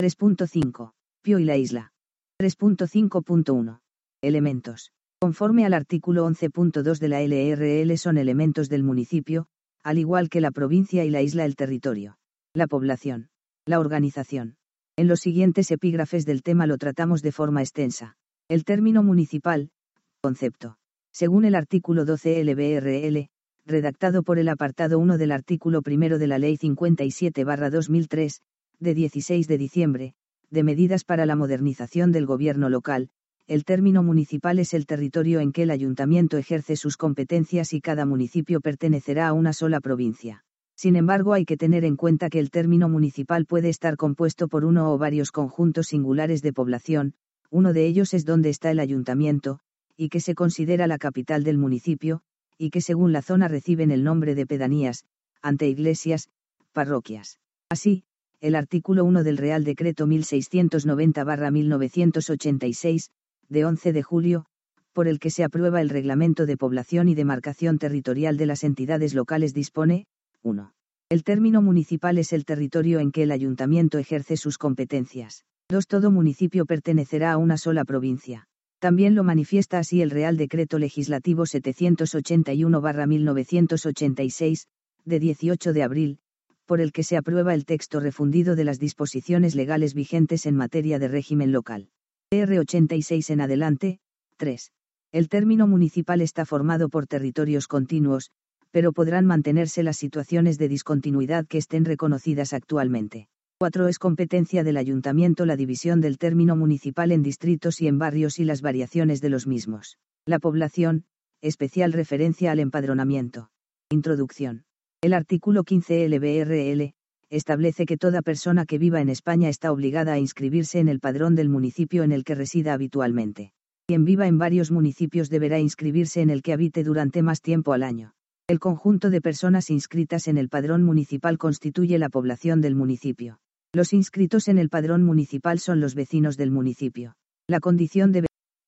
3.5. Pío y la isla. 3.5.1. Elementos. Conforme al artículo 11.2 de la LRL son elementos del municipio, al igual que la provincia y la isla el territorio. La población. La organización. En los siguientes epígrafes del tema lo tratamos de forma extensa. El término municipal, concepto. Según el artículo 12 LBRL, redactado por el apartado 1 del artículo 1 de la Ley 57-2003, de 16 de diciembre, de medidas para la modernización del gobierno local, el término municipal es el territorio en que el ayuntamiento ejerce sus competencias y cada municipio pertenecerá a una sola provincia. Sin embargo, hay que tener en cuenta que el término municipal puede estar compuesto por uno o varios conjuntos singulares de población, uno de ellos es donde está el ayuntamiento, y que se considera la capital del municipio, y que según la zona reciben el nombre de pedanías, anteiglesias, parroquias. Así, el artículo 1 del Real Decreto 1690-1986, de 11 de julio, por el que se aprueba el Reglamento de Población y Demarcación Territorial de las entidades locales dispone, 1. El término municipal es el territorio en que el ayuntamiento ejerce sus competencias. 2. Todo municipio pertenecerá a una sola provincia. También lo manifiesta así el Real Decreto Legislativo 781-1986, de 18 de abril, por el que se aprueba el texto refundido de las disposiciones legales vigentes en materia de régimen local. R86 en adelante, 3. El término municipal está formado por territorios continuos, pero podrán mantenerse las situaciones de discontinuidad que estén reconocidas actualmente. 4. Es competencia del ayuntamiento la división del término municipal en distritos y en barrios y las variaciones de los mismos. La población, especial referencia al empadronamiento. Introducción. El artículo 15 LBRL, establece que toda persona que viva en España está obligada a inscribirse en el padrón del municipio en el que resida habitualmente. Quien viva en varios municipios deberá inscribirse en el que habite durante más tiempo al año. El conjunto de personas inscritas en el padrón municipal constituye la población del municipio. Los inscritos en el padrón municipal son los vecinos del municipio. La condición de,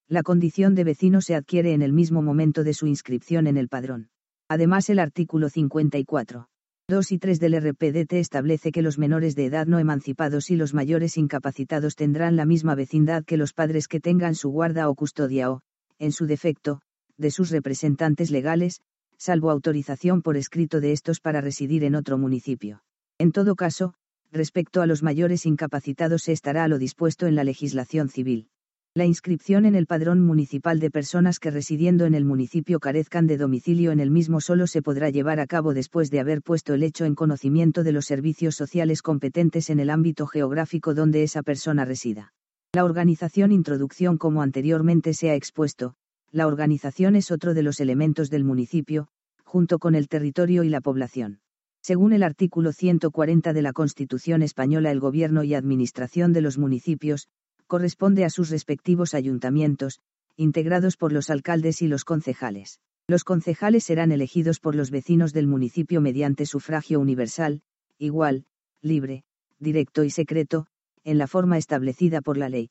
la condición de vecino se adquiere en el mismo momento de su inscripción en el padrón. Además, el artículo 54. 2 y 3 del RPDT establece que los menores de edad no emancipados y los mayores incapacitados tendrán la misma vecindad que los padres que tengan su guarda o custodia o, en su defecto, de sus representantes legales, salvo autorización por escrito de estos para residir en otro municipio. En todo caso, respecto a los mayores incapacitados se estará a lo dispuesto en la legislación civil. La inscripción en el padrón municipal de personas que residiendo en el municipio carezcan de domicilio en el mismo solo se podrá llevar a cabo después de haber puesto el hecho en conocimiento de los servicios sociales competentes en el ámbito geográfico donde esa persona resida. La organización Introducción como anteriormente se ha expuesto, la organización es otro de los elementos del municipio, junto con el territorio y la población. Según el artículo 140 de la Constitución española, el gobierno y administración de los municipios, corresponde a sus respectivos ayuntamientos, integrados por los alcaldes y los concejales. Los concejales serán elegidos por los vecinos del municipio mediante sufragio universal, igual, libre, directo y secreto, en la forma establecida por la ley.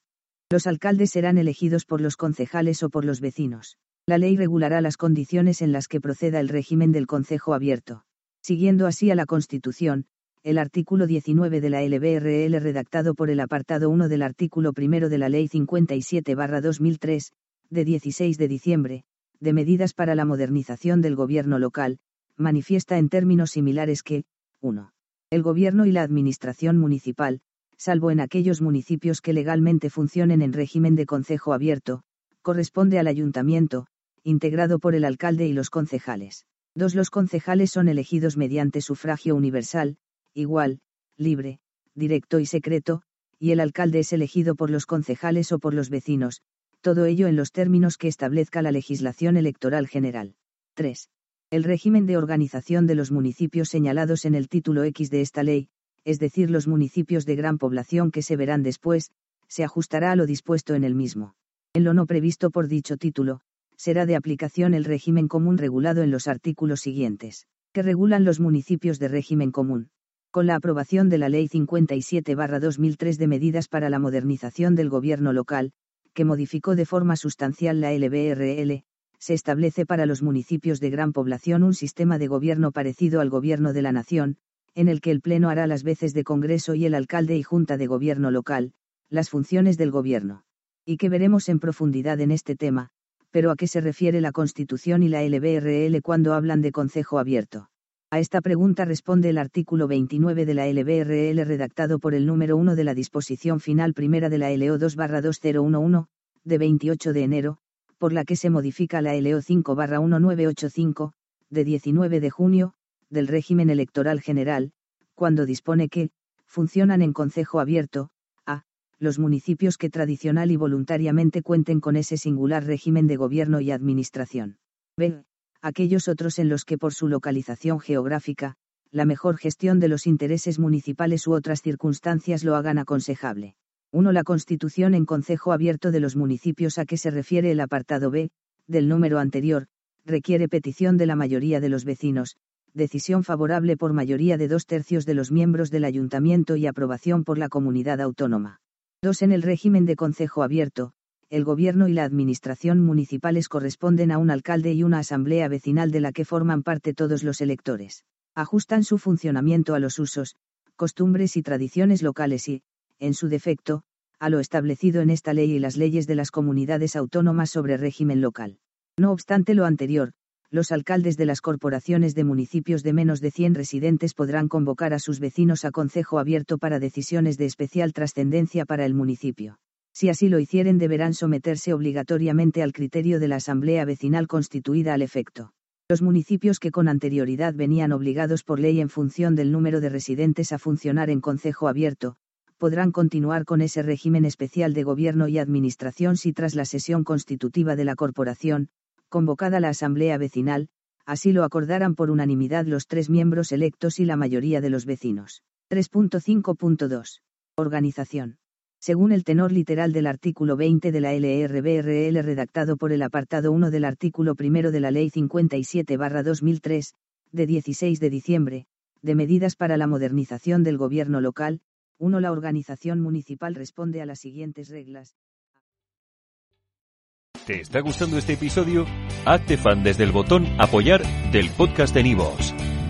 Los alcaldes serán elegidos por los concejales o por los vecinos. La ley regulará las condiciones en las que proceda el régimen del concejo abierto siguiendo así a la Constitución, el artículo 19 de la LBRL redactado por el apartado 1 del artículo 1 de la Ley 57-2003, de 16 de diciembre, de medidas para la modernización del gobierno local, manifiesta en términos similares que, 1. El gobierno y la administración municipal, salvo en aquellos municipios que legalmente funcionen en régimen de concejo abierto, corresponde al ayuntamiento, integrado por el alcalde y los concejales. 2. Los concejales son elegidos mediante sufragio universal, igual, libre, directo y secreto, y el alcalde es elegido por los concejales o por los vecinos, todo ello en los términos que establezca la legislación electoral general. 3. El régimen de organización de los municipios señalados en el título X de esta ley, es decir, los municipios de gran población que se verán después, se ajustará a lo dispuesto en el mismo. En lo no previsto por dicho título, será de aplicación el régimen común regulado en los artículos siguientes, que regulan los municipios de régimen común. Con la aprobación de la Ley 57-2003 de medidas para la modernización del gobierno local, que modificó de forma sustancial la LBRL, se establece para los municipios de gran población un sistema de gobierno parecido al gobierno de la nación, en el que el Pleno hará las veces de Congreso y el alcalde y Junta de Gobierno local, las funciones del gobierno. Y que veremos en profundidad en este tema, pero a qué se refiere la Constitución y la LBRL cuando hablan de Consejo Abierto. A esta pregunta responde el artículo 29 de la LBRL redactado por el número 1 de la disposición final primera de la LO 2-2011, de 28 de enero, por la que se modifica la LO 5-1985, de 19 de junio, del régimen electoral general, cuando dispone que, funcionan en concejo abierto, a, los municipios que tradicional y voluntariamente cuenten con ese singular régimen de gobierno y administración. b. aquellos otros en los que por su localización geográfica, la mejor gestión de los intereses municipales u otras circunstancias lo hagan aconsejable. 1. La constitución en concejo abierto de los municipios a que se refiere el apartado B, del número anterior, requiere petición de la mayoría de los vecinos, decisión favorable por mayoría de dos tercios de los miembros del ayuntamiento y aprobación por la comunidad autónoma. 2. En el régimen de concejo abierto, el gobierno y la administración municipales corresponden a un alcalde y una asamblea vecinal de la que forman parte todos los electores. Ajustan su funcionamiento a los usos, costumbres y tradiciones locales y, en su defecto, a lo establecido en esta ley y las leyes de las comunidades autónomas sobre régimen local. No obstante lo anterior, los alcaldes de las corporaciones de municipios de menos de 100 residentes podrán convocar a sus vecinos a concejo abierto para decisiones de especial trascendencia para el municipio. Si así lo hicieren deberán someterse obligatoriamente al criterio de la asamblea vecinal constituida al efecto. Los municipios que con anterioridad venían obligados por ley en función del número de residentes a funcionar en concejo abierto, podrán continuar con ese régimen especial de gobierno y administración si tras la sesión constitutiva de la corporación, convocada la asamblea vecinal, así lo acordaran por unanimidad los tres miembros electos y la mayoría de los vecinos. 3.5.2. Organización. Según el tenor literal del artículo 20 de la LRBRL redactado por el apartado 1 del artículo 1 de la Ley 57-2003, de 16 de diciembre, de medidas para la modernización del gobierno local, 1. La organización municipal responde a las siguientes reglas. ¿Te está gustando este episodio? Hazte fan desde el botón Apoyar del podcast de Nivos.